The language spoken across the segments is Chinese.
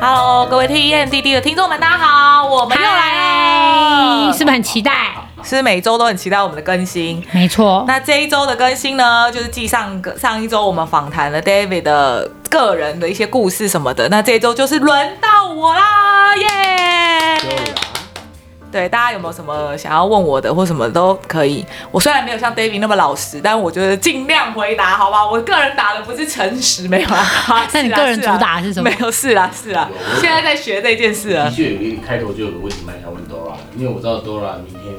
！Hello，各位 TMDD 的听众们，大家好，我们又来了，是不是很期待？是每周都很期待我们的更新，没错。那这一周的更新呢，就是继上个上一周我们访谈了 David 的个人的一些故事什么的，那这一周就是轮到我啦，耶、yeah!！对，大家有没有什么想要问我的，或什么都可以。我虽然没有像 David 那么老实，但我觉得尽量回答，好吧？我个人打的不是诚实，没有 啊。那你个人主打的是什么？没有，是啊，是啊。现在在学这件事啊。的确，有一开头就有个问题蛮想问 Dora，因为我知道 Dora 明天，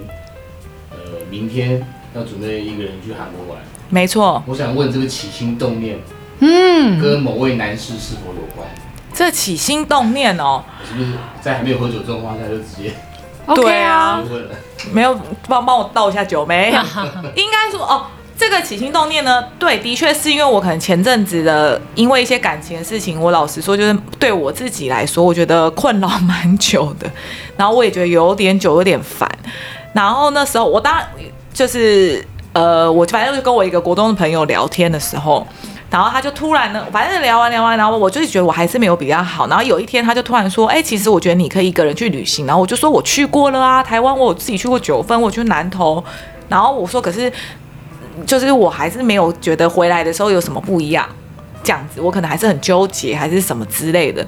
呃，明天要准备一个人去韩国玩。没错。我想问这个起心动念，嗯，跟某位男士是否有关？这起心动念哦，是不是在还没有喝酒状况下就直接？对啊，没有帮帮我倒一下酒没？应该说哦，这个起心动念呢，对，的确是因为我可能前阵子的因为一些感情的事情，我老实说，就是对我自己来说，我觉得困扰蛮久的，然后我也觉得有点久，有点烦。然后那时候我当然就是呃，我反正就是跟我一个国中的朋友聊天的时候。然后他就突然呢，反正聊完聊完，然后我就是觉得我还是没有比较好。然后有一天他就突然说：“哎，其实我觉得你可以一个人去旅行。”然后我就说：“我去过了啊，台湾我有自己去过九份，我去南投。”然后我说：“可是，就是我还是没有觉得回来的时候有什么不一样，这样子我可能还是很纠结，还是什么之类的。”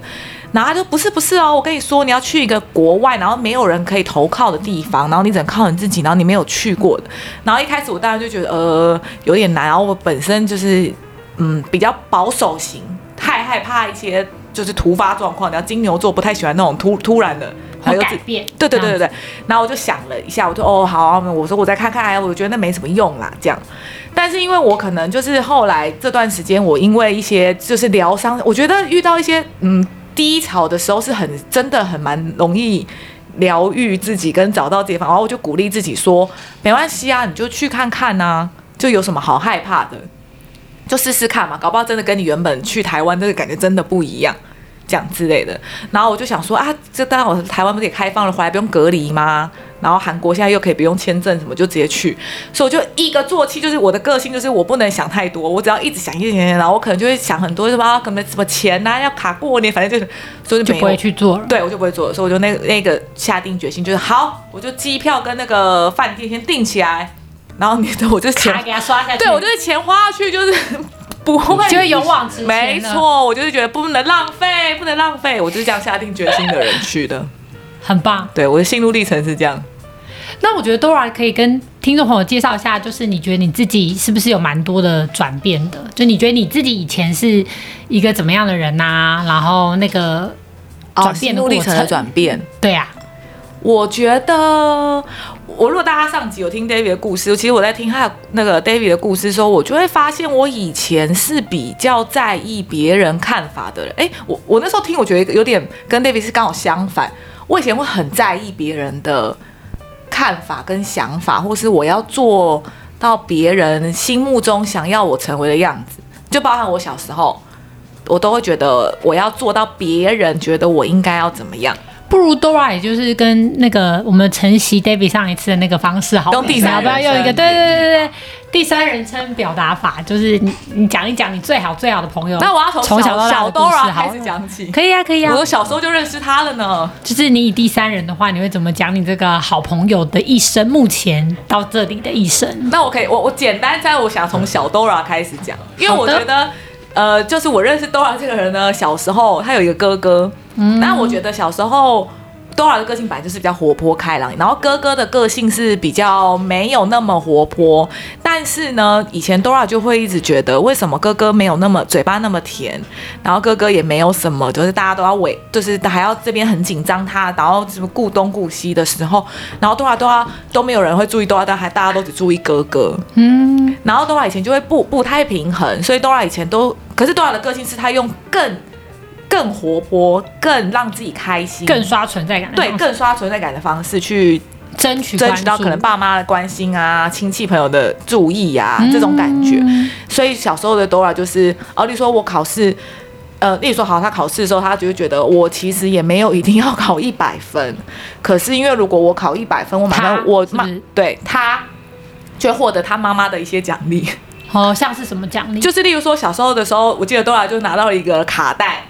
然后他就不是不是哦，我跟你说，你要去一个国外，然后没有人可以投靠的地方，然后你只能靠你自己，然后你没有去过的。然后一开始我当然就觉得呃有点难，然后我本身就是。嗯，比较保守型，太害怕一些就是突发状况。然后金牛座不太喜欢那种突突然的，还有改变。对对对对对。然后我就想了一下，我就哦好，我说我再看看，哎我觉得那没什么用啦，这样。但是因为我可能就是后来这段时间，我因为一些就是疗伤，我觉得遇到一些嗯低潮的时候，是很真的很蛮容易疗愈自己跟找到自己方。然后我就鼓励自己说，没关系啊，你就去看看呐、啊，就有什么好害怕的。就试试看嘛，搞不好真的跟你原本去台湾这个感觉真的不一样，这样之类的。然后我就想说啊，这当然我台湾不是也开放了，回来不用隔离吗？然后韩国现在又可以不用签证什么，就直接去。所以我就一个做气，就是我的个性就是我不能想太多，我只要一直想一直想，然后我可能就会想很多，什么可能什么钱呐，要卡过年，反正就是所以就，就不会去做了。对，我就不会做了，所以我就那那个下定决心，就是好，我就机票跟那个饭店先订起来。然后你的我就钱给他刷下去，对我就是钱花下去就是 不会，就会勇往直前。没错，我就是觉得不能浪费，不能浪费，我就是这样下定决心的人去的，很棒。对，我的心路历程是这样。那我觉得 Dora 可以跟听众朋友介绍一下，就是你觉得你自己是不是有蛮多的转变的？就你觉得你自己以前是一个怎么样的人呐、啊？然后那个转变的过程、哦、心路历程的转变，对啊，我觉得。我如果大家上集有听 David 的故事，其实我在听他那个 David 的故事的时候，我就会发现我以前是比较在意别人看法的人。诶，我我那时候听，我觉得有点跟 David 是刚好相反。我以前会很在意别人的看法跟想法，或是我要做到别人心目中想要我成为的样子，就包含我小时候，我都会觉得我要做到别人觉得我应该要怎么样。不如 Dora，也就是跟那个我们晨曦 David 上一次的那个方式，好，用第三要不要用一个？对对对对对，第三人称表达法，就是你你讲一讲你最好最好的朋友。那我要从从小到大的故事开始讲起，可以啊，可以啊。我小时候就认识他了呢。就是你以第三人的话，你会怎么讲你这个好朋友的一生？目前到这里的一生？那我可以，我我简单在我想从小 Dora 开始讲，因为我觉得，呃，就是我认识 Dora 这个人呢，小时候他有一个哥哥。嗯，但我觉得小时候 Dora 的个性本来就是比较活泼开朗，然后哥哥的个性是比较没有那么活泼。但是呢，以前 Dora 就会一直觉得，为什么哥哥没有那么嘴巴那么甜，然后哥哥也没有什么，就是大家都要围，就是还要这边很紧张他，然后什么顾东顾西的时候，然后 Dora 都要都没有人会注意 Dora，但还大家都只注意哥哥。嗯，然后 Dora 以前就会不不太平衡，所以 Dora 以前都，可是 Dora 的个性是他用更。更活泼、更让自己开心、更刷存在感，对，更刷存在感的方式去争取争取到可能爸妈的关心啊、亲戚朋友的注意啊、嗯、这种感觉。所以小时候的 Dora 就是，哦，例如说我考试，呃，例如说好，他考试的时候，他就会觉得我其实也没有一定要考一百分，可是因为如果我考一百分，我马上我妈对他就获得他妈妈的一些奖励。哦，像是什么奖励？就是例如说小时候的时候，我记得 Dora 就拿到了一个卡带。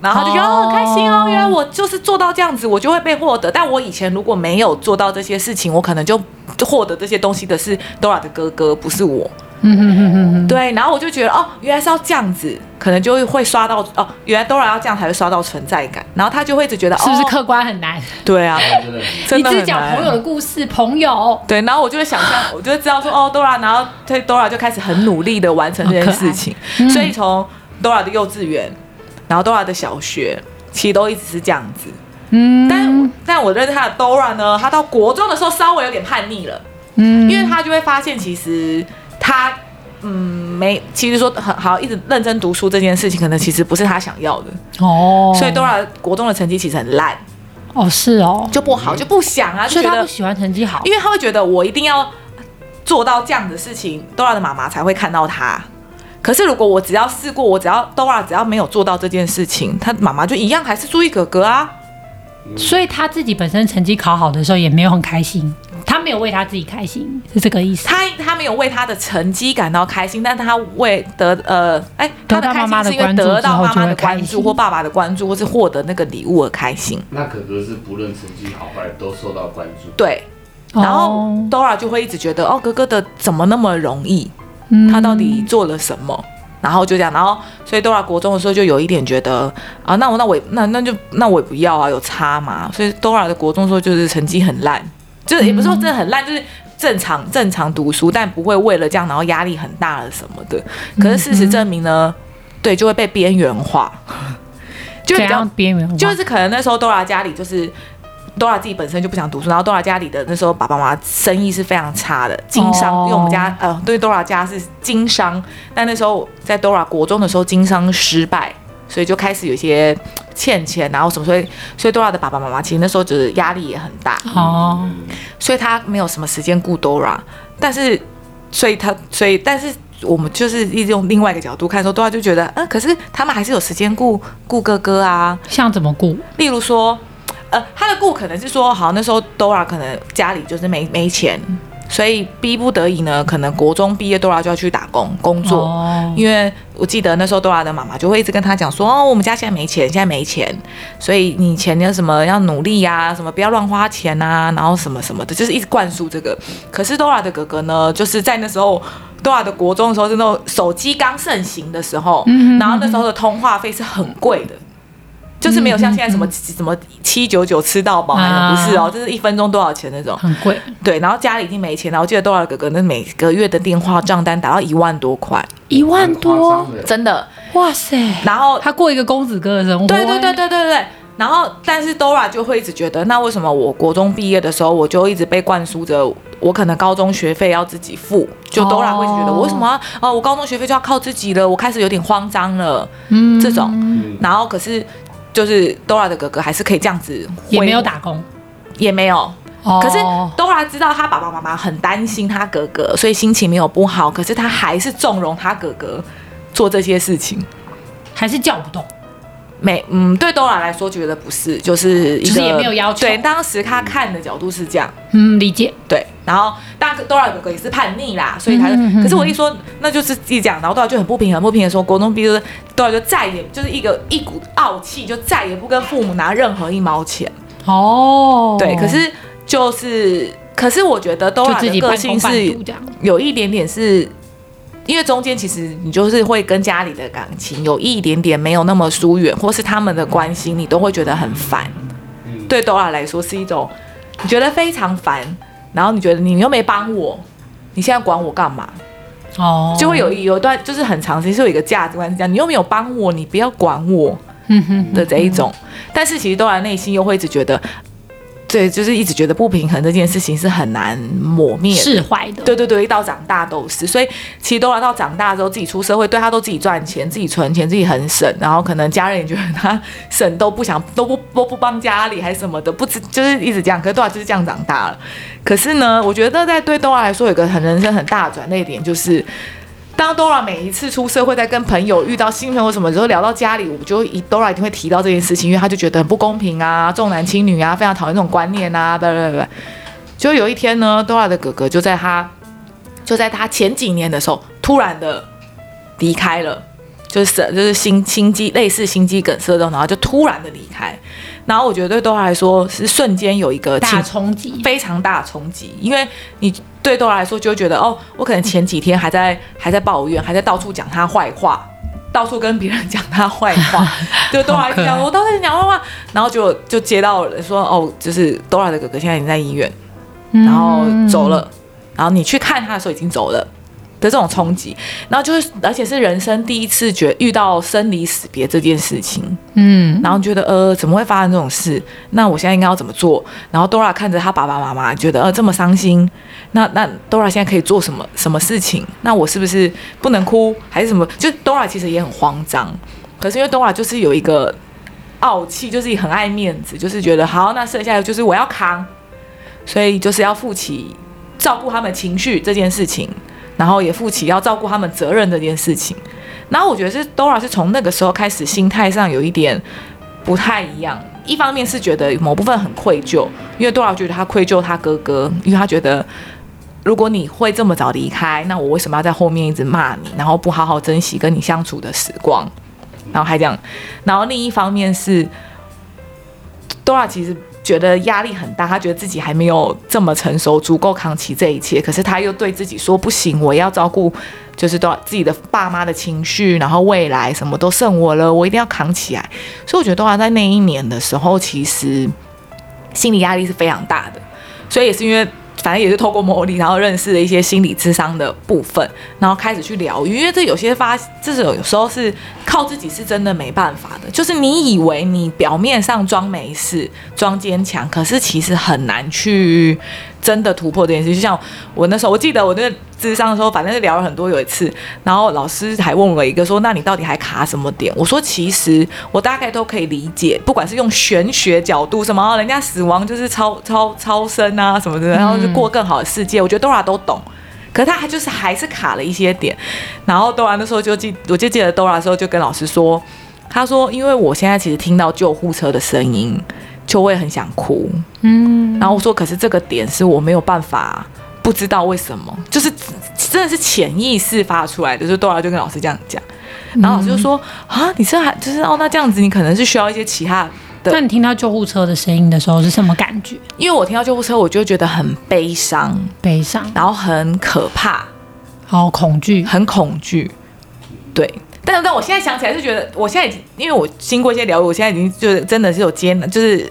然后就觉得哦，很开心哦，原来我就是做到这样子，我就会被获得。但我以前如果没有做到这些事情，我可能就就获得这些东西的是 Dora 的哥哥，不是我。嗯哼哼哼哼。对，然后我就觉得哦，原来是要这样子，可能就会刷到哦，原来 Dora 要这样才会刷到存在感。然后他就会一直觉得，是不是客观很难？对啊。你只讲朋友的故事，朋友。对，然后我就会想象，我就会知道说哦，Dora，然后对 Dora 就开始很努力的完成这件事情。所以从 Dora 的幼稚园，然后 Dora 的小学。其实都一直是这样子，嗯，但但我认识他的 Dora 呢，他到国中的时候稍微有点叛逆了，嗯，因为他就会发现其实他嗯没，其实说很好，一直认真读书这件事情，可能其实不是他想要的。哦，所以 Dora 国中的成绩其实很烂，哦是哦，就不好就不想啊，所以他不喜欢成绩好，因为他会觉得我一定要做到这样的事情，Dora 的妈妈才会看到他。可是如果我只要试过，我只要 Dora 只要没有做到这件事情，他妈妈就一样还是注意哥哥啊。所以他自己本身成绩考好的时候也没有很开心，他没有为他自己开心，是这个意思。他他没有为他的成绩感到开心，但他为得呃，哎、欸，他的开心是因为得到妈妈的关注或爸爸的关注，或是获得那个礼物而开心。那哥哥是不论成绩好坏都受到关注。对，然后 Dora 就会一直觉得哦，哥哥的怎么那么容易？他到底做了什么？然后就这样，然后所以 Dora 国中的时候就有一点觉得啊，那我那我那那就那我也不要啊，有差嘛。所以 Dora 的国中的时候就是成绩很烂，就是也不是说真的很烂，就是正常正常读书，但不会为了这样然后压力很大了什么的。可是事实证明呢，对，就会被边缘化，就比较边缘化，就是可能那时候 Dora 家里就是。Dora 自己本身就不想读书，然后 Dora 家里的那时候爸爸妈妈生意是非常差的，经商。Oh. 因为我们家呃，对 Dora 家是经商，但那时候在 Dora 国中的时候经商失败，所以就开始有些欠钱，然后什么，所以所以 Dora 的爸爸妈妈其实那时候就是压力也很大哦，oh. 所以他没有什么时间顾 Dora，但是所以他所以但是我们就是一直用另外一个角度看说，Dora 就觉得嗯、呃，可是他们还是有时间顾顾哥哥啊，像怎么顾？例如说。呃，他的故可能是说，好，那时候 Dora 可能家里就是没没钱，所以逼不得已呢，可能国中毕业 Dora 就要去打工工作。哦。因为我记得那时候 Dora 的妈妈就会一直跟他讲说，哦，我们家现在没钱，现在没钱，所以你钱要什么要努力呀，什么不要乱花钱啊，然后什么什么的，就是一直灌输这个。可是 Dora 的哥哥呢，就是在那时候 Dora 的国中的时候，是那种手机刚盛行的时候，嗯，然后那时候的通话费是很贵的。就是没有像现在什么、嗯、什么七九九吃到饱，不是哦，就是一分钟多少钱那种，很贵。对，然后家里已经没钱了。我记得 Dora 哥哥那每个月的电话账单达到一万多块，一万多，真的，哇塞！然后他过一个公子哥的生活，对对对对对对。然后，但是 Dora 就会一直觉得，那为什么我国中毕业的时候，我就一直被灌输着，我可能高中学费要自己付？就 Dora 会觉得，我为什么要哦，我高中学费就要靠自己了？我开始有点慌张了，嗯，这种。然后可是。就是 Dora 的哥哥还是可以这样子，也没有打工，也没有。Oh. 可是 Dora 知道他爸爸妈妈很担心他哥哥，所以心情没有不好。可是他还是纵容他哥哥做这些事情，还是叫不动。没，嗯，对 Dora 来说觉得不是，就是其实也没有要求。对，当时他看的角度是这样，嗯，理解。对，然后大哥 Dora 哥哥也是叛逆啦，所以他，嗯、可是我一说，那就是一讲，然后 Dora 就很不平衡，不平衡说，国中毕业 Dora 就再也就是一个一股傲气，就再也不跟父母拿任何一毛钱。哦，对，可是就是，可是我觉得 Dora 的个性是有一点点是。因为中间其实你就是会跟家里的感情有一点点没有那么疏远，或是他们的关心你都会觉得很烦。对 Dora 来说是一种你觉得非常烦，然后你觉得你又没帮我，你现在管我干嘛？哦，就会有有一段就是很长时间是有一个价值观是这样，你又没有帮我，你不要管我的这一种。但是其实 Dora 内心又会一直觉得，对，就是一直觉得不平衡这件事情是很难抹灭、释怀的。对对对，一到长大都是。所以其实都来到长大之后，自己出社会，对他都自己赚钱、自己存钱、自己很省，然后可能家人也觉得他省都不想、都不都不帮家里还是什么的，不知就是一直这样。可是都来就是这样长大了。可是呢，我觉得在对都来说有一个很人生很大的转捩点，就是。当 Dora 每一次出社会，在跟朋友遇到新朋友什么时候聊到家里，我就一 Dora 一定会提到这件事情，因为他就觉得很不公平啊，重男轻女啊，非常讨厌这种观念啊，对对对。就有一天呢，Dora 的哥哥就在他就在他前几年的时候，突然的离开了，就是就是心心肌类似心肌梗塞这种，然后就突然的离开。然后我觉得对 Dora 来说是瞬间有一个大冲击，非常大冲击，因为你。对 Dora 来说，就会觉得哦，我可能前几天还在还在抱怨，还在到处讲他坏话，到处跟别人讲他坏话。就 Dora 讲我都在讲坏话，然后就就接到人说哦，就是 Dora 的哥哥现在已经在医院，然后走了，然后你去看他的时候已经走了。的这种冲击，然后就是，而且是人生第一次觉遇到生离死别这件事情，嗯，然后觉得呃，怎么会发生这种事？那我现在应该要怎么做？然后 Dora 看着他爸爸妈妈，觉得呃这么伤心，那那 Dora 现在可以做什么什么事情？那我是不是不能哭还是什么？就 Dora 其实也很慌张，可是因为 Dora 就是有一个傲气，就是很爱面子，就是觉得好，那剩下的就是我要扛，所以就是要负起照顾他们情绪这件事情。然后也负起要照顾他们责任这件事情，然后我觉得是 Dora 是从那个时候开始心态上有一点不太一样。一方面是觉得某部分很愧疚，因为 Dora 觉得他愧疚他哥哥，因为他觉得如果你会这么早离开，那我为什么要在后面一直骂你，然后不好好珍惜跟你相处的时光，然后还这样。然后另一方面是 Dora 其实。觉得压力很大，他觉得自己还没有这么成熟，足够扛起这一切。可是他又对自己说：“不行，我要照顾，就是都自己的爸妈的情绪，然后未来什么都剩我了，我一定要扛起来。”所以我觉得，都还在那一年的时候，其实心理压力是非常大的。所以也是因为。反正也是透过魔力，然后认识了一些心理智商的部分，然后开始去疗愈。因为这有些发，这种有时候是靠自己是真的没办法的。就是你以为你表面上装没事、装坚强，可是其实很难去。真的突破这件事，就像我那时候，我记得我那个智商的时候，反正是聊了很多。有一次，然后老师还问我一个说：“那你到底还卡什么点？”我说：“其实我大概都可以理解，不管是用玄学角度，什么人家死亡就是超超超生啊什么的，然后就过更好的世界。我觉得 Dora 都懂，可他还就是还是卡了一些点。然后 Dora 那时候就记，我就记得 Dora 的时候就跟老师说：“他说，因为我现在其实听到救护车的声音。”就会很想哭，嗯，然后我说，可是这个点是我没有办法，不知道为什么，就是真的是潜意识发出来的，就是多少就跟老师这样讲，然后老师就说啊，你这还就是哦，那这样子你可能是需要一些其他的。那你听到救护车的声音的时候是什么感觉？因为我听到救护车，我就觉得很悲伤，悲伤，然后很可怕，好恐惧，很恐惧，对。但是但我现在想起来是觉得，我现在已经因为我经过一些疗愈，我现在已经就是真的是有接，就是。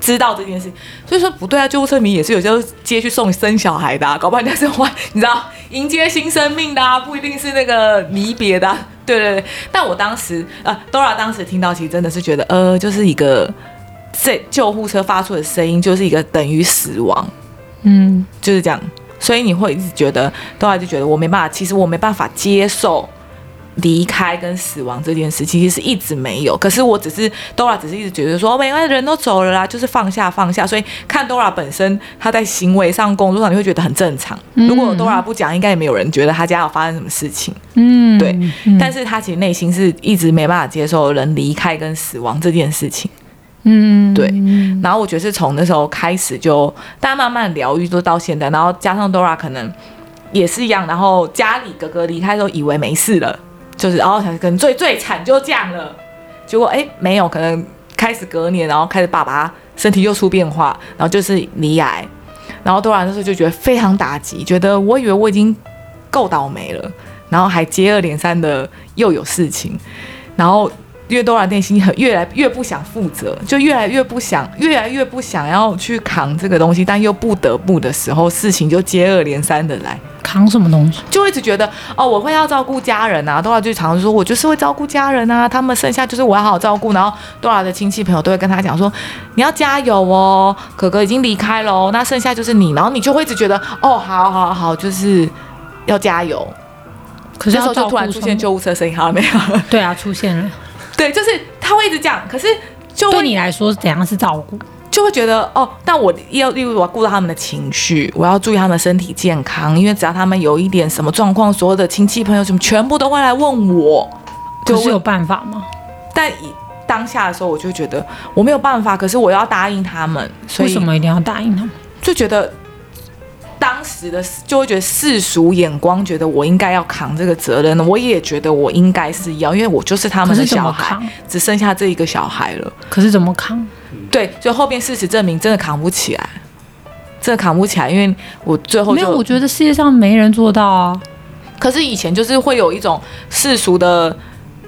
知道这件事，所以说不对啊！救护车迷也是有时候接去送生小孩的，啊，搞不好人家是换，你知道迎接新生命的，啊，不一定是那个离别的，啊。对对对。但我当时啊，Dora 当时听到，其实真的是觉得，呃，就是一个这救护车发出的声音，就是一个等于死亡，嗯，就是这样。所以你会一直觉得，Dora 就觉得我没办法，其实我没办法接受。离开跟死亡这件事，其实是一直没有。可是我只是 Dora，只是一直觉得说，每个人都走了啦，就是放下放下。所以看 Dora 本身，他在行为上、工作上，你会觉得很正常。如果 Dora 不讲，应该也没有人觉得他家有发生什么事情。嗯，对。但是他其实内心是一直没办法接受人离开跟死亡这件事情。嗯，对。然后我觉得是从那时候开始，就大家慢慢疗愈，就到现在。然后加上 Dora 可能也是一样。然后家里哥哥离开的时候，以为没事了。就是，然后可能最最惨就这样了，结果哎没有，可能开始隔年，然后开始爸爸身体又出变化，然后就是离癌，然后突然的时候就觉得非常打击，觉得我以为我已经够倒霉了，然后还接二连三的又有事情，然后越多然内心很越来越不想负责，就越来越不想，越来越不想要去扛这个东西，但又不得不的时候，事情就接二连三的来。扛什么东西？就一直觉得哦，我会要照顾家人啊。Dora 就常常说，我就是会照顾家人啊，他们剩下就是我要好好照顾。然后 Dora 的亲戚朋友都会跟他讲说，你要加油哦，哥哥已经离开了哦，那剩下就是你。然后你就会一直觉得哦，好好好，就是要加油。可是这时候就突然出现救护车声音，好了没有？对啊，出现了。对，就是他会一直讲，可是就对你来说怎样是照顾？就会觉得哦，但我要例如我要顾到他们的情绪，我要注意他们的身体健康，因为只要他们有一点什么状况，所有的亲戚朋友什么全部都会来问我，就是有办法吗？但当下的时候，我就觉得我没有办法，可是我要答应他们，所以为什么一定要答应他们？就觉得当时的就会觉得世俗眼光，觉得我应该要扛这个责任，我也觉得我应该是要，因为我就是他们的小孩，只剩下这一个小孩了。可是怎么扛？对，就后边事实证明真的扛不起来，真的扛不起来，因为我最后就没有，我觉得世界上没人做到啊。可是以前就是会有一种世俗的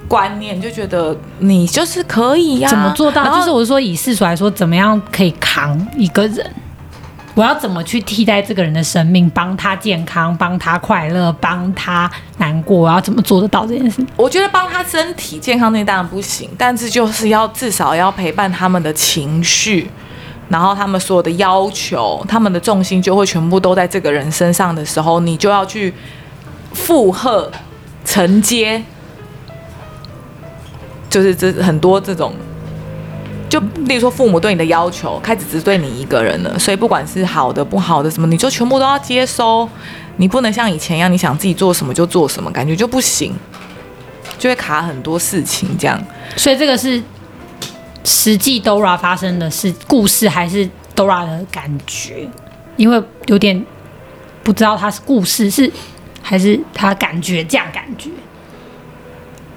观念，就觉得你就是可以呀、啊，怎么做到？就是我是说以世俗来说，怎么样可以扛一个人？我要怎么去替代这个人的生命，帮他健康，帮他快乐，帮他难过？我要怎么做得到这件事？我觉得帮他身体健康那当然不行，但是就是要至少要陪伴他们的情绪，然后他们所有的要求，他们的重心就会全部都在这个人身上的时候，你就要去负荷、承接，就是这很多这种。就例如说，父母对你的要求开始只对你一个人了，所以不管是好的不好的什么，你就全部都要接收。你不能像以前一样，你想自己做什么就做什么，感觉就不行，就会卡很多事情这样。所以这个是实际 Dora 发生的事故事，还是 Dora 的感觉？因为有点不知道他是故事是还是他感觉这样感觉。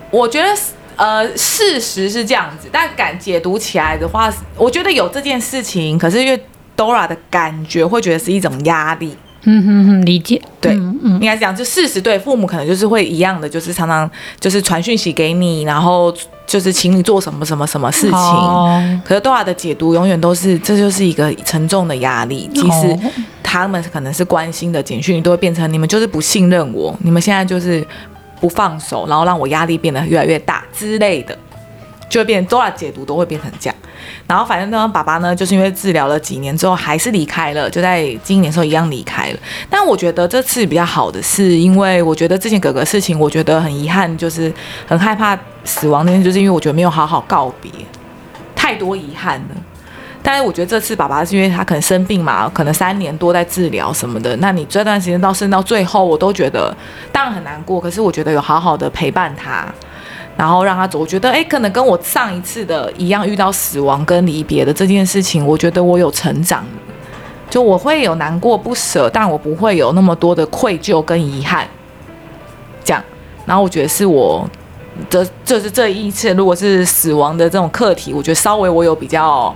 我觉得。呃，事实是这样子，但感解读起来的话，我觉得有这件事情。可是因为 Dora 的感觉会觉得是一种压力，嗯哼哼，理解。对，嗯嗯，应该是讲，就事实对父母可能就是会一样的，就是常常就是传讯息给你，然后就是请你做什么什么什么事情。哦，可是 Dora 的解读永远都是，这就是一个沉重的压力。其实他们可能是关心的简讯，都会变成你们就是不信任我，你们现在就是。不放手，然后让我压力变得越来越大之类的，就会变 Dora 解读都会变成这样。然后反正呢，爸爸呢，就是因为治疗了几年之后还是离开了，就在今年时候一样离开了。但我觉得这次比较好的是，因为我觉得之前哥哥事情，我觉得很遗憾，就是很害怕死亡那天，就是因为我觉得没有好好告别，太多遗憾了。但是我觉得这次爸爸是因为他可能生病嘛，可能三年多在治疗什么的。那你这段时间到生到最后，我都觉得当然很难过。可是我觉得有好好的陪伴他，然后让他走。我觉得哎，可能跟我上一次的一样，遇到死亡跟离别的这件事情，我觉得我有成长。就我会有难过不舍，但我不会有那么多的愧疚跟遗憾。这样，然后我觉得是我的，就是这一次，如果是死亡的这种课题，我觉得稍微我有比较。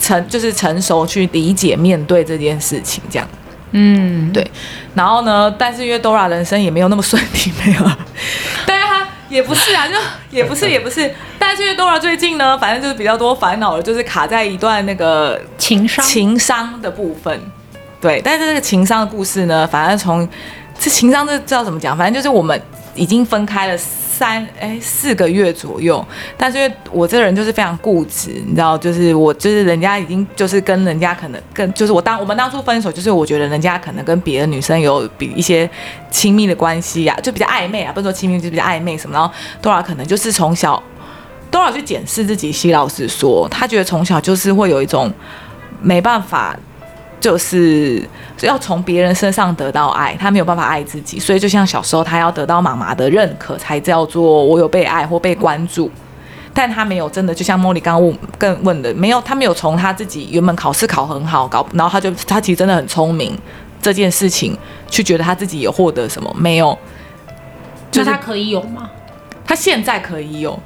成就是成熟去理解面对这件事情，这样，嗯，对。然后呢，但是因为 Dora 人生也没有那么顺利，没有。但是他也不是啊，就也不是也不是。但是因为 Dora 最近呢，反正就是比较多烦恼了，就是卡在一段那个情商情商的部分。对，但是这个情商的故事呢，反正从这情商这知道怎么讲，反正就是我们已经分开了。三哎四个月左右，但是因为我这个人就是非常固执，你知道，就是我就是人家已经就是跟人家可能跟就是我当我们当初分手，就是我觉得人家可能跟别的女生有比一些亲密的关系呀、啊，就比较暧昧啊，不是说亲密，就比较暧昧什么。然后多少可能就是从小多少去检视自己，西老师说，他觉得从小就是会有一种没办法。就是要从别人身上得到爱，他没有办法爱自己，所以就像小时候他要得到妈妈的认可，才叫做我有被爱或被关注。但他没有真的，就像茉莉刚刚问更问的，没有，他没有从他自己原本考试考很好，搞，然后他就他其实真的很聪明这件事情，去觉得他自己有获得什么没有？就是他可以有吗？他现在可以有。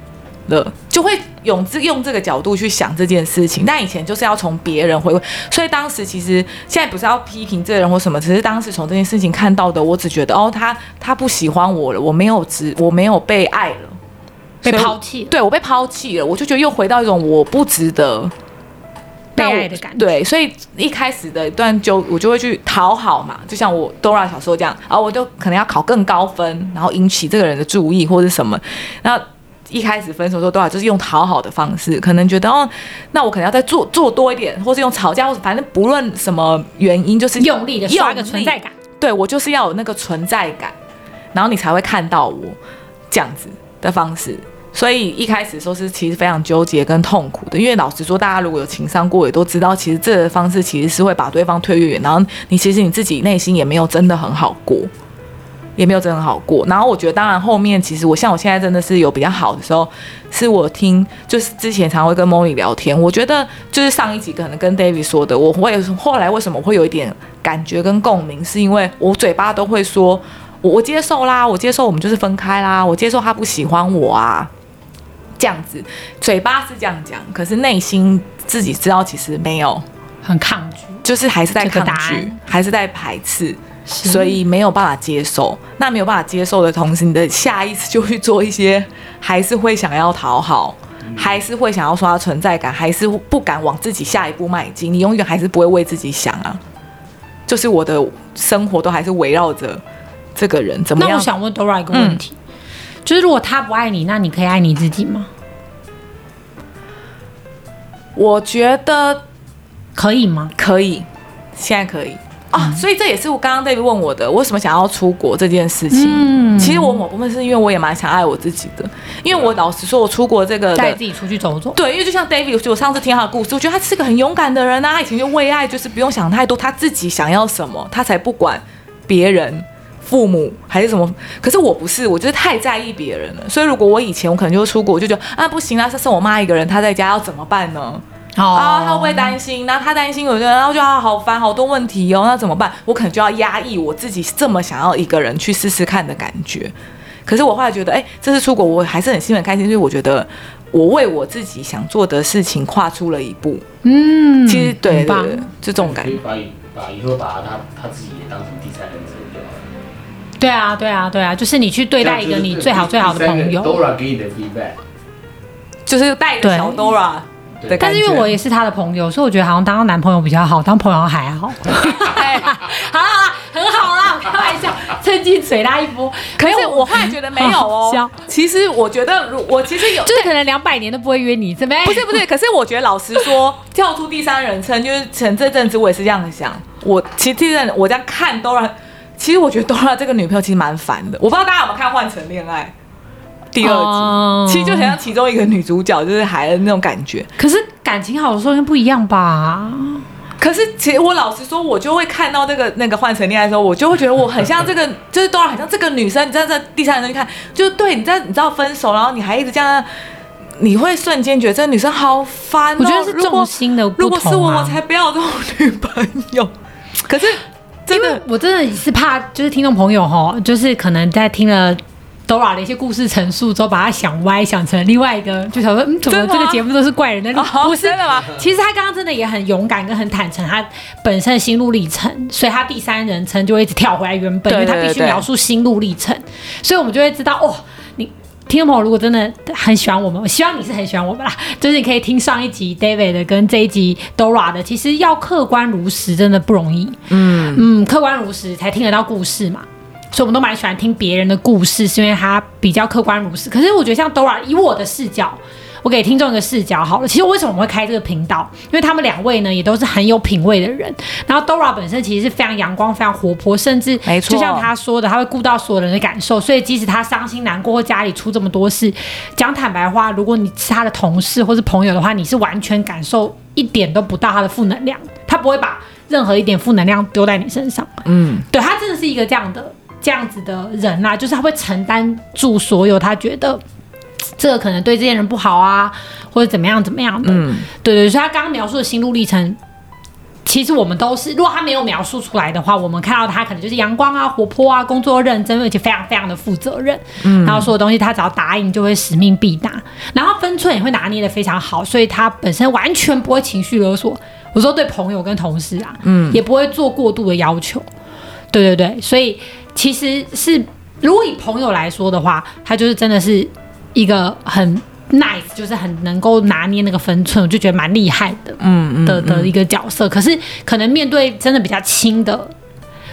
了就会用这用这个角度去想这件事情，但以前就是要从别人回归，所以当时其实现在不是要批评这个人或什么，只是当时从这件事情看到的，我只觉得哦，他他不喜欢我了，我没有值，我没有被爱了，被抛弃，对我被抛弃了，我就觉得又回到一种我不值得被爱的感觉。对，所以一开始的一段就我就会去讨好嘛，就像我 Dora 小时候这样，然后我就可能要考更高分，然后引起这个人的注意或者什么。那一开始分手的时候，Dora 就是用讨好的方式，可能觉得哦，那我可能要再做做多一点，或是用吵架，或者反正不论什么原因，就是用力的刷个存在感。对，我就是要有那个存在感，然后你才会看到我这样子的方式。所以一开始的时候是其实非常纠结跟痛苦的，因为老实说，大家如果有情商过，也都知道，其实这个方式其实是会把对方推越远，然后你其实你自己内心也没有真的很好过，也没有真的很好过。然后我觉得，当然后面其实我像我现在真的是有比较好的时候，是我听就是之前常会跟 Molly 聊天，我觉得就是上一集可能跟 David 说的，我会后来为什么会有一点感觉跟共鸣，是因为我嘴巴都会说我我接受啦，我接受我们就是分开啦，我接受他不喜欢我啊。这样子，嘴巴是这样讲，可是内心自己知道其实没有很抗拒，就是还是在抗拒，还是在排斥，所以没有办法接受。那没有办法接受的同时，你的下意识就去做一些，还是会想要讨好，还是会想要刷存在感，还是不敢往自己下一步迈进。你永远还是不会为自己想啊，就是我的生活都还是围绕着这个人怎么样？那我想问 Dora 一个问题。嗯就是如果他不爱你，那你可以爱你自己吗？我觉得可以吗？可以，现在可以啊。嗯、所以这也是我刚刚 David 问我的，我为什么想要出国这件事情。嗯，其实我某部分是因为我也蛮想爱我自己的，因为我老实说，我出国这个带自己出去走走。对，因为就像 David，我上次听他的故事，我觉得他是个很勇敢的人啊。他以前就为爱，就是不用想太多，他自己想要什么，他才不管别人。父母还是什么？可是我不是，我就是太在意别人了。所以如果我以前我可能就出国，我就觉得啊不行啊，这剩我妈一个人，她在家要怎么办呢？哦、啊，他会不会担心？那他担心，我觉得然后就啊好烦，好多问题哦，那怎么办？我可能就要压抑我自己这么想要一个人去试试看的感觉。可是我后来觉得，哎，这次出国我还是很兴奋开心，因为我觉得我为我自己想做的事情跨出了一步。嗯，其实对对对，就这种感觉。把以把以后把他他自己也当成第三人称。对啊，对啊，对啊，就是你去对待一个你最好最好的朋友。Dora 给你的 feedback，就是带着小 Dora 的。但是因为我也是他的朋友，所以我觉得好像当男朋友比较好，当朋友还好。好啦，很好啦，开玩笑，趁机嘴他一波。可是我后来觉得没有哦。其实我觉得，如我其实有，就是可能两百年都不会约你，怎么样？不是不是，可是我觉得老实说，跳出第三人称，就是前这阵子我也是这样想。我其实这阵我这样看 Dora。其实我觉得 Dora 这个女朋友其实蛮烦的，我不知道大家有没有看《换乘恋爱》第二集，oh. 其实就很像其中一个女主角，就是孩子那种感觉。可是感情好的时候应该不一样吧？可是其实我老实说，我就会看到那个那个换成恋爱的时候，我就会觉得我很像这个，就是 Dora 很像这个女生。你站在第三人去看，就对你在你知道分手，然后你还一直这样，你会瞬间觉得这个女生好烦、哦。我觉得是重心的不同、啊、如果是我，我才不要这种女朋友。可是。真的我真的是怕，就是听众朋友哈，就是可能在听了 Dora 的一些故事陈述之后，把他想歪，想成另外一个，就想说，嗯，怎么这个节目都是怪人的？不是的吗？其实他刚刚真的也很勇敢，跟很坦诚，他本身的心路历程，所以他第三人称就会一直跳回来原本，因为他必须描述心路历程，所以我们就会知道哦。听众朋友，如果真的很喜欢我们，我希望你是很喜欢我们啦。就是你可以听上一集 David 的跟这一集 Dora 的，其实要客观如实真的不容易。嗯嗯，客观如实才听得到故事嘛。所以我们都蛮喜欢听别人的故事，是因为他比较客观如实。可是我觉得像 Dora，以我的视角。我给听众一个视角好了，其实为什么我们会开这个频道？因为他们两位呢也都是很有品味的人。然后 Dora 本身其实是非常阳光、非常活泼，甚至就像他说的，他会顾到所有人的感受。所以即使他伤心难过或家里出这么多事，讲坦白话，如果你是他的同事或是朋友的话，你是完全感受一点都不到他的负能量，他不会把任何一点负能量丢在你身上。嗯，对，他真的是一个这样的这样子的人啊，就是他会承担住所有他觉得。这个可能对这些人不好啊，或者怎么样怎么样的。嗯，对对，所以他刚刚描述的心路历程，其实我们都是，如果他没有描述出来的话，我们看到他可能就是阳光啊、活泼啊、工作认真，而且非常非常的负责任。嗯，然后所有东西他只要答应就会使命必达，然后分寸也会拿捏的非常好，所以他本身完全不会情绪勒索。我说对朋友跟同事啊，嗯，也不会做过度的要求。对对对，所以其实是如果以朋友来说的话，他就是真的是。一个很 nice，就是很能够拿捏那个分寸，我就觉得蛮厉害的，嗯，嗯的的一个角色。可是可能面对真的比较亲的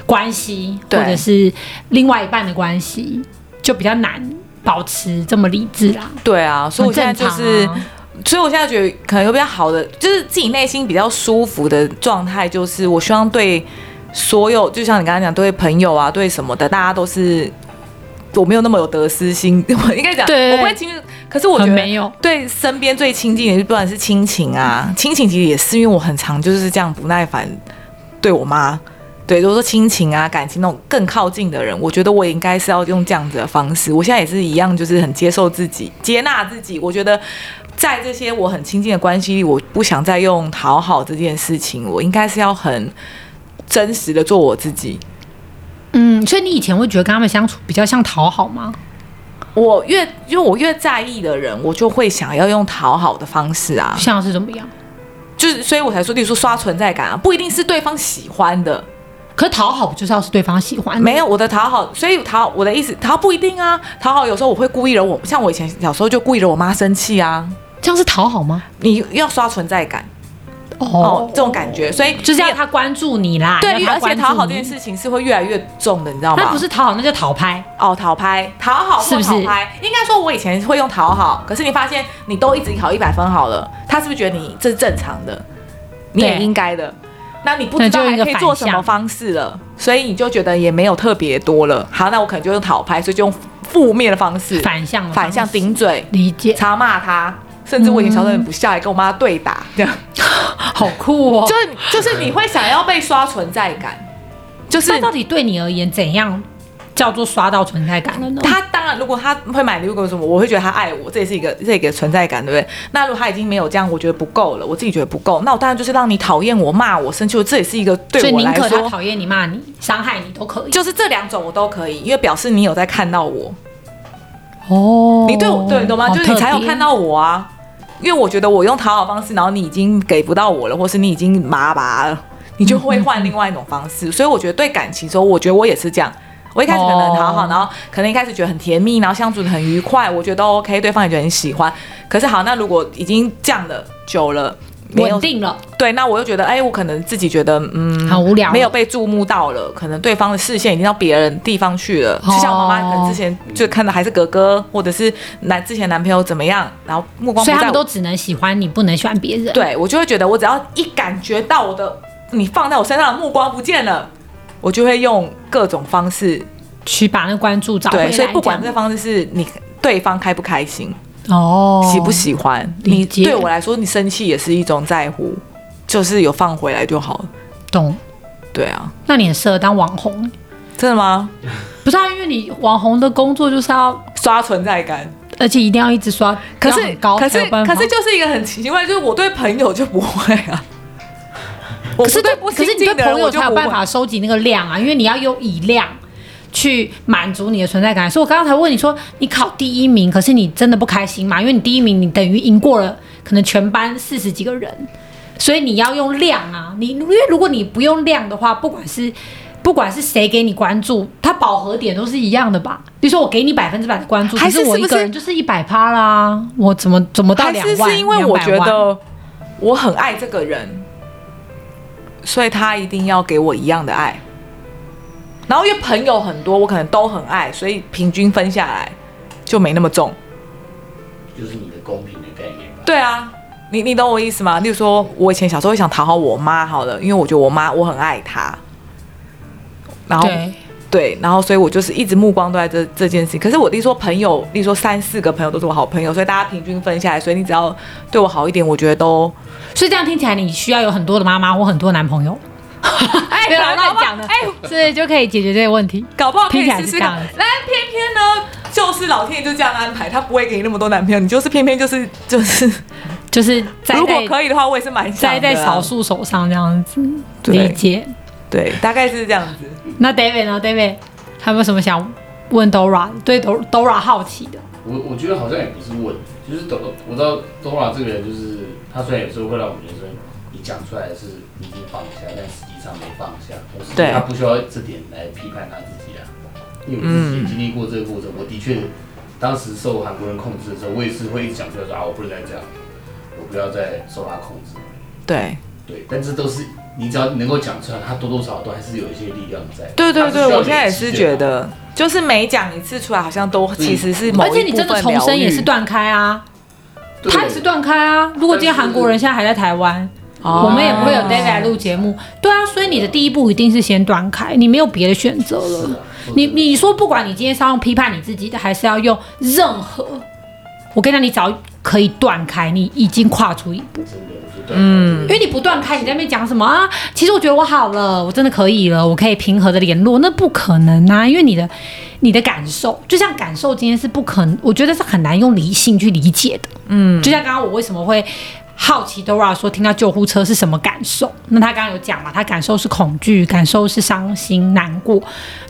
关系，或者是另外一半的关系，就比较难保持这么理智啦。对啊，所以我现在就是，啊、所以我现在觉得可能有比较好的，就是自己内心比较舒服的状态，就是我希望对所有，就像你刚才讲，对朋友啊，对什么的，大家都是。我没有那么有得失心，我应该讲，对我不会亲。可是我觉得没有对身边最亲近的，不管是亲情啊，亲情其实也是因为我很常就是这样不耐烦对我妈。对，如果说亲情啊、感情那种更靠近的人，我觉得我应该是要用这样子的方式。我现在也是一样，就是很接受自己、接纳自己。我觉得在这些我很亲近的关系里，我不想再用讨好这件事情，我应该是要很真实的做我自己。嗯，所以你以前会觉得跟他们相处比较像讨好吗？我越因为我越在意的人，我就会想要用讨好的方式啊。像是怎么样？就是所以我才说，例如说刷存在感啊，不一定是对方喜欢的。可讨好不就是要是对方喜欢的？没有我的讨好，所以讨我的意思，讨好不一定啊。讨好有时候我会故意惹我，像我以前小时候就故意惹我妈生气啊。这样是讨好吗？你要刷存在感。哦，oh, 这种感觉，所以就是要他关注你啦。对，而且讨好这件事情是会越来越重的，你知道吗？那不是讨好，那叫讨拍。哦，讨拍，讨好是不是？应该说，我以前会用讨好，可是你发现你都一直考一百分好了，他是不是觉得你这是正常的？你也应该的。那你不知道还可以做什么方式了，所以你就觉得也没有特别多了。好，那我可能就用讨拍，所以就用负面的方式，反向反向顶嘴，理解，插骂他。甚至我已经小时候很不孝，还跟我妈对打，这样 好酷哦！就是就是你会想要被刷存在感，就是那到底对你而言怎样叫做刷到存在感了呢？他当然，如果他会买礼物给我什么，我会觉得他爱我，这也是一个 这个存在感，对不对？那如果他已经没有这样，我觉得不够了，我自己觉得不够，那我当然就是让你讨厌我、骂我、生气，这也是一个对我来说，所以宁可他讨厌你、骂你、伤害你都可以，就是这两种我都可以，因为表示你有在看到我。哦，你对我对，懂吗？就是你才有看到我啊。因为我觉得我用讨好方式，然后你已经给不到我了，或是你已经麻麻了，你就会换另外一种方式。所以我觉得对感情说，我觉得我也是这样。我一开始可能讨好，然后可能一开始觉得很甜蜜，然后相处得很愉快，我觉得 OK，对方也觉得很喜欢。可是好，那如果已经这样了久了。稳定了，对，那我又觉得，哎，我可能自己觉得，嗯，好无聊，没有被注目到了，可能对方的视线已经到别人地方去了。哦、就像我妈妈可能之前就看到还是哥哥，或者是男之前男朋友怎么样，然后目光不在，所以他们都只能喜欢你，不能喜欢别人。对，我就会觉得，我只要一感觉到我的你放在我身上的目光不见了，我就会用各种方式去把那关注找回来。对，所以不管这个方式是你对方开不开心。哦，喜不喜欢你？对我来说，你生气也是一种在乎，就是有放回来就好了。懂？对啊。那你很适合当网红，真的吗？不是啊，因为你网红的工作就是要刷存在感，而且一定要一直刷。可是高，可是可是就是一个很奇怪，就是我对朋友就不会啊。可是对，可是你对朋友才有办法收集那个量啊，因为你要有以量。去满足你的存在感，所以我刚刚才问你说，你考第一名，可是你真的不开心吗？因为你第一名，你等于赢过了可能全班四十几个人，所以你要用量啊，你因为如果你不用量的话，不管是不管是谁给你关注，它饱和点都是一样的吧？比如说我给你百分之百的关注，还是我一个人就是一百趴啦，我怎么怎么到两万？还是是因为我觉得我很爱这个人，所以他一定要给我一样的爱。然后因为朋友很多，我可能都很爱，所以平均分下来就没那么重。就是你的公平的概念吧？对啊，你你懂我意思吗？例如说，我以前小时候会想讨好我妈，好了，因为我觉得我妈我很爱她。然后对，然后所以我就是一直目光都在这这件事情。可是我例如说朋友，例如说三四个朋友都是我好朋友，所以大家平均分下来，所以你只要对我好一点，我觉得都。所以这样听起来，你需要有很多的妈妈或很多男朋友。哎，别老乱讲的，哎，所以就可以解决这个问题，搞不好可以试试看。那，偏偏呢，就是老天爷就这样安排，他不会给你那么多男朋友，你就是偏偏就是就是 就是，如果可以的话，我也是蛮想栽在少数手上这样子，理解，对，大概是这样子。那 David 呢？David 还有没有什么想问 Dora？对 Dora 好奇的？我我觉得好像也不是问，就是 Dora，我知道 Dora 这个人，就是他虽然有时候会让我们觉得你讲出来是已经放下，但实际上没放下。同时，他不需要这点来批判他自己啊。因为我自己经历过这个过程，我的确当时受韩国人控制的时候，我也是会一直讲出来说啊，我不能再这样，我不要再受他控制。对对，但这都是你只要能够讲出来，他多多少少都还是有一些力量在。对对对，我现在也是觉得，就是每讲一次出来，好像都其实是。而且你真的重生也是断开啊，他也是断开啊。如果今天韩国人现在还在台湾。我们也不会有 David 来录节目，对啊，所以你的第一步一定是先断开，你没有别的选择了。你你说，不管你今天是要用批判你自己的，还是要用任何，我跟你讲，你只要可以断开，你已经跨出一步。嗯，因为你不断开，你在那边讲什么啊？其实我觉得我好了，我真的可以了，我可以平和的联络，那不可能啊！因为你的你的感受，就像感受今天是不可能，我觉得是很难用理性去理解的。嗯，就像刚刚我为什么会。好奇 Dora 说：“听到救护车是什么感受？那他刚刚有讲嘛？他感受是恐惧，感受是伤心难过。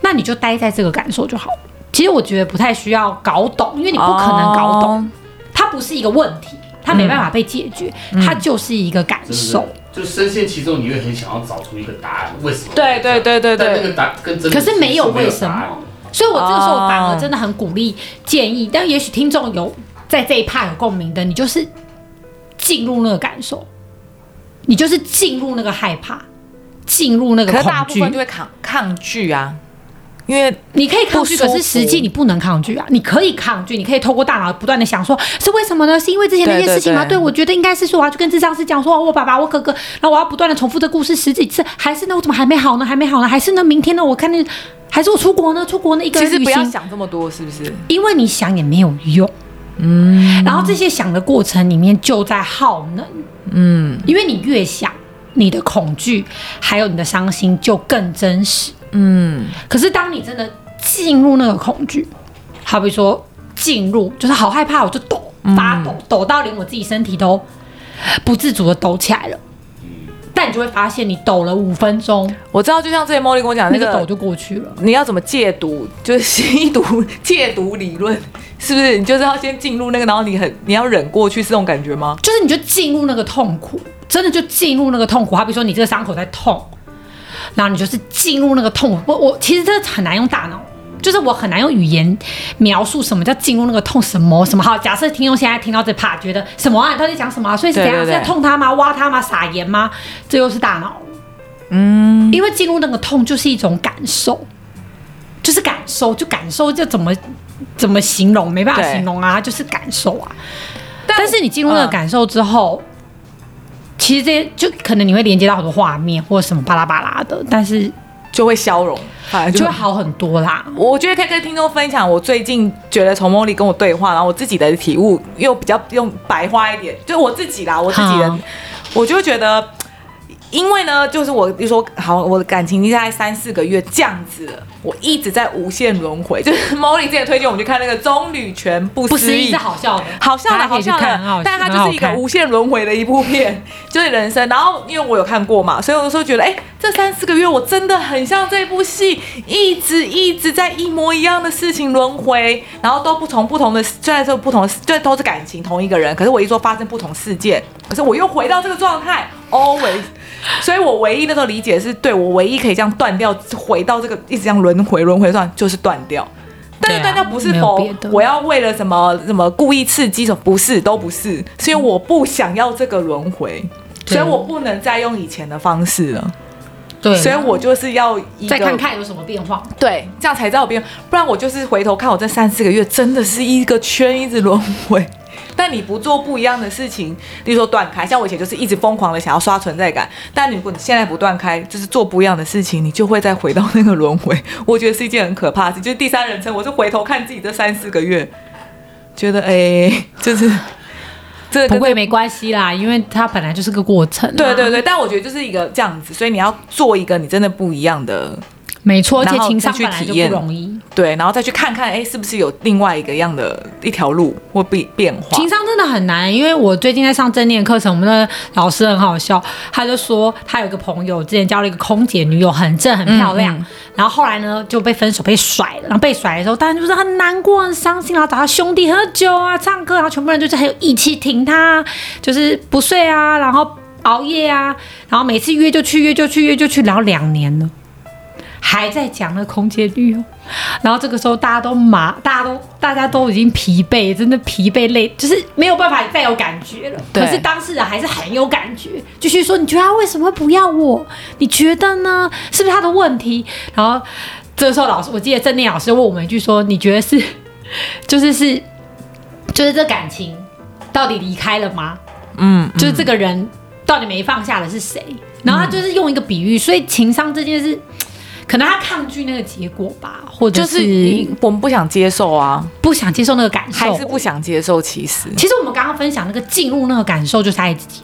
那你就待在这个感受就好。其实我觉得不太需要搞懂，因为你不可能搞懂。哦、它不是一个问题，它没办法被解决，嗯、它就是一个感受。就深陷其中，你会很想要找出一个答案，为什么？对对对对对。但那个答跟真的可是没有为什么，所以我这个时候反而真的很鼓励建议。哦、但也许听众有在这一趴有共鸣的，你就是。”进入那个感受，你就是进入那个害怕，进入那个恐惧，可大部分就会抗抗拒啊，因为你可以抗拒，可是实际你不能抗拒啊。你可以抗拒，你可以透过大脑不断的想说，是为什么呢？是因为之前那件事情吗？对，我觉得应该是说，我要去跟智商师讲说，我爸爸、我哥哥，然后我要不断的重复这故事十几次，还是呢？我怎么还没好呢？还没好呢？还是呢？明天呢？我看那，还是我出国呢？出国呢？一个人其实不要想这么多，是不是？因为你想也没有用。嗯，然后这些想的过程里面就在耗能，嗯，因为你越想，你的恐惧还有你的伤心就更真实，嗯。可是当你真的进入那个恐惧，好比说进入，就是好害怕，我就抖发抖，抖到连我自己身体都不自主的抖起来了。但你就会发现，你抖了五分钟，我知道，就像之前茉莉跟我讲，那个抖就过去了。你要怎么戒毒？就是 吸毒戒毒理论，是不是？你就是要先进入那个，然后你很你要忍过去，是这种感觉吗？就是你就进入那个痛苦，真的就进入那个痛苦。好比说你这个伤口在痛，然后你就是进入那个痛苦。我我其实这很难用大脑。就是我很难用语言描述什么叫进入那个痛，什么什么。好，假设听众现在听到这 part 觉得什么啊？你到底讲什么啊？所以是怎样？对对对，是在痛他吗？挖他吗？撒盐吗？这又是大脑。嗯，因为进入那个痛就是一种感受，就是感受，就感受，就怎么怎么形容？没办法形容啊，对就是感受啊。但，但是你进入那个感受之后，嗯、其实这些就可能你会连接到很多画面或者什么巴拉巴拉的，但是就会消融。就，就会好很多啦。我觉得可以跟听众分享，我最近觉得从茉莉跟我对话，然后我自己的体悟又比较用白话一点，就我自己啦，我自己的，我就觉得。因为呢，就是我就说好，我的感情已经在三四个月这样子了，我一直在无限轮回。就是 Molly 之前推荐我们去看那个《棕榈泉不思议》，是好笑的，好笑的，好笑的，但它就是一个无限轮回的一部片，就是人生。然后因为我有看过嘛，所以我就觉得，哎、欸，这三四个月我真的很像这部戏，一直一直在一模一样的事情轮回，然后都不从不同的，虽然说不同的，就都是感情同一个人，可是我一说发生不同事件，可是我又回到这个状态，always。所以我唯一那时候理解是对我唯一可以这样断掉，回到这个一直这样轮回轮回算，就是断掉。但是断掉不是否我要为了什么什么故意刺激什么，不是都不是，是因为我不想要这个轮回，所以我不能再用以前的方式了。对，所以我就是要再看看有什么变化，对，这样才知道变，不然我就是回头看我这三四个月真的是一个圈一直轮回。但你不做不一样的事情，例如说断开，像我以前就是一直疯狂的想要刷存在感。但你如果你现在不断开，就是做不一样的事情，你就会再回到那个轮回。我觉得是一件很可怕的事，就是第三人称，我是回头看自己这三四个月，觉得哎、欸，就是这不会没关系啦，因为它本来就是个过程、啊。对对对，但我觉得就是一个这样子，所以你要做一个你真的不一样的。没错，而且情商本来就不容易。对，然后再去看看，哎，是不是有另外一个样的一条路或变变化？情商真的很难，因为我最近在上正念课程，我们的老师很好笑，他就说他有一个朋友之前交了一个空姐女友，很正很漂亮，嗯嗯、然后后来呢就被分手被甩了，然后被甩的时候当然就是很难过很伤心，然后找他兄弟喝酒啊唱歌，然后全部人就是很有义气挺他，就是不睡啊，然后熬夜啊，然后每次约就去约就去约就去，然后两年了。还在讲那空间旅游，然后这个时候大家都麻，大家都大家都已经疲惫，真的疲惫累，就是没有办法再有感觉了。可是当事人还是很有感觉，继续说：“你觉得他为什么会不要我？你觉得呢？是不是他的问题？”然后这个时候老师，我记得正念老师问我们一句说：“你觉得是，就是是，就是这感情到底离开了吗？嗯，就是这个人到底没放下的是谁？”然后他就是用一个比喻，所以情商这件事。可能他抗拒那个结果吧，或者是我们不想接受啊，不想接受那个感受，还是不想接受。其实，其实我们刚刚分享那个进入那个感受，就是爱自己。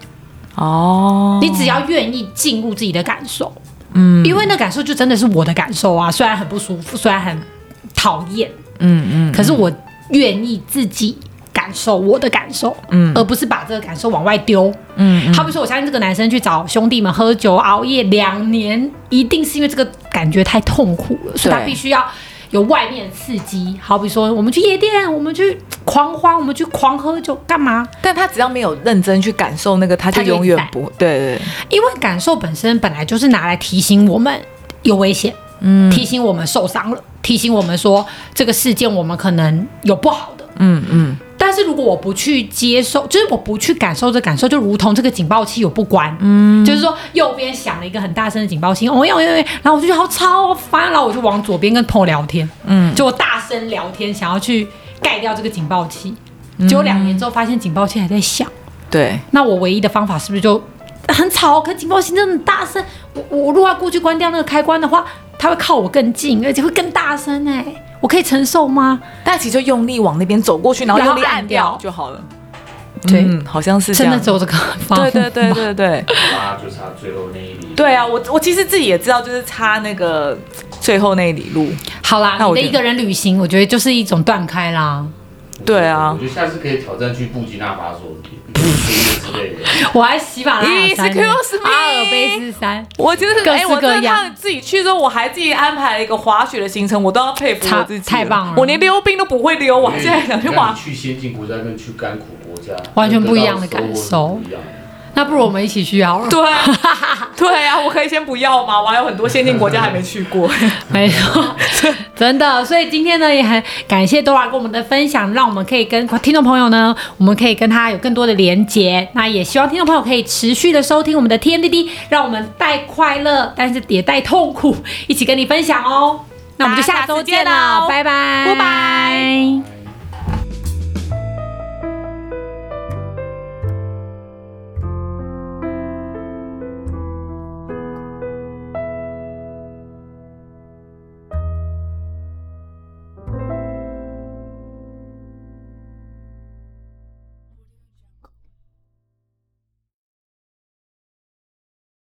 哦，你只要愿意进入自己的感受，嗯，因为那感受就真的是我的感受啊，虽然很不舒服，虽然很讨厌，嗯嗯，可是我愿意自己。感受我的感受，嗯，而不是把这个感受往外丢，嗯。好比说，我相信这个男生去找兄弟们喝酒熬夜两年，一定是因为这个感觉太痛苦了，所以他必须要有外面的刺激。好比说，我们去夜店，我们去狂欢，我们去狂喝酒，干嘛？但他只要没有认真去感受那个，他就永远不对，对对。因为感受本身本来就是拿来提醒我们有危险，嗯，提醒我们受伤了，提醒我们说这个事件我们可能有不好的，嗯嗯。但是如果我不去接受，就是我不去感受这感受，就如同这个警报器我不关，嗯，就是说右边响了一个很大声的警报器，哦哟哟，然后我就觉得好吵，好烦，然后我就往左边跟朋友聊天，嗯，就我大声聊天，想要去盖掉这个警报器，结果两年之后发现警报器还在响，对，那我唯一的方法是不是就很吵？可警报器真的很大声，我我如果要过去关掉那个开关的话，它会靠我更近，而且会更大声哎。我可以承受吗？但其实就用力往那边走过去，然后用力按掉就好了。对，嗯，好像是真的走这个方法。对对对对对。差就差最后那一里。对啊，我我其实自己也知道，就是差那个最后那一里路。好啦，那我的一个人旅行，我觉得就是一种断开啦。对啊，我觉得下次可以挑战去布吉纳法索之类的。我还喜马拉雅山，阿尔卑斯山，我就是哎，我跟他们自己去之后，我还自己安排了一个滑雪的行程，我都要佩服我自己，太棒了！我连溜冰都不会溜，我现在想去滑。去先进国家跟去干苦国家完全不一样的感受。那不如我们一起去好了。对，对啊，我可以先不要吗？我还有很多先进国家还没去过。没错，真的。所以今天呢，也很感谢 Dora 跟我们的分享，让我们可以跟听众朋友呢，我们可以跟他有更多的连结。那也希望听众朋友可以持续的收听我们的 TMDD，让我们带快乐，但是也带痛苦，一起跟你分享哦。那我们就下周见了，拜拜，拜拜。